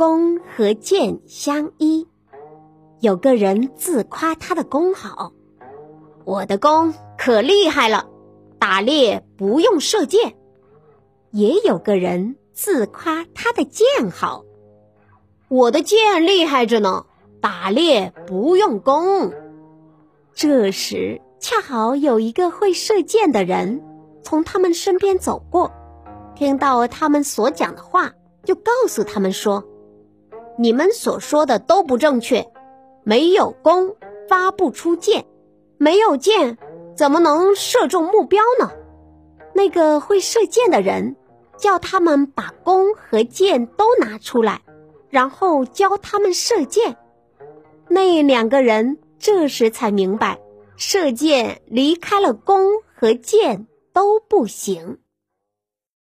弓和箭相依。有个人自夸他的弓好，我的弓可厉害了，打猎不用射箭。也有个人自夸他的箭好，我的箭厉害着呢，打猎不用弓。这时，恰好有一个会射箭的人从他们身边走过，听到他们所讲的话，就告诉他们说：“你们所说的都不正确。”没有弓，发不出箭；没有箭，怎么能射中目标呢？那个会射箭的人叫他们把弓和箭都拿出来，然后教他们射箭。那两个人这时才明白，射箭离开了弓和箭都不行。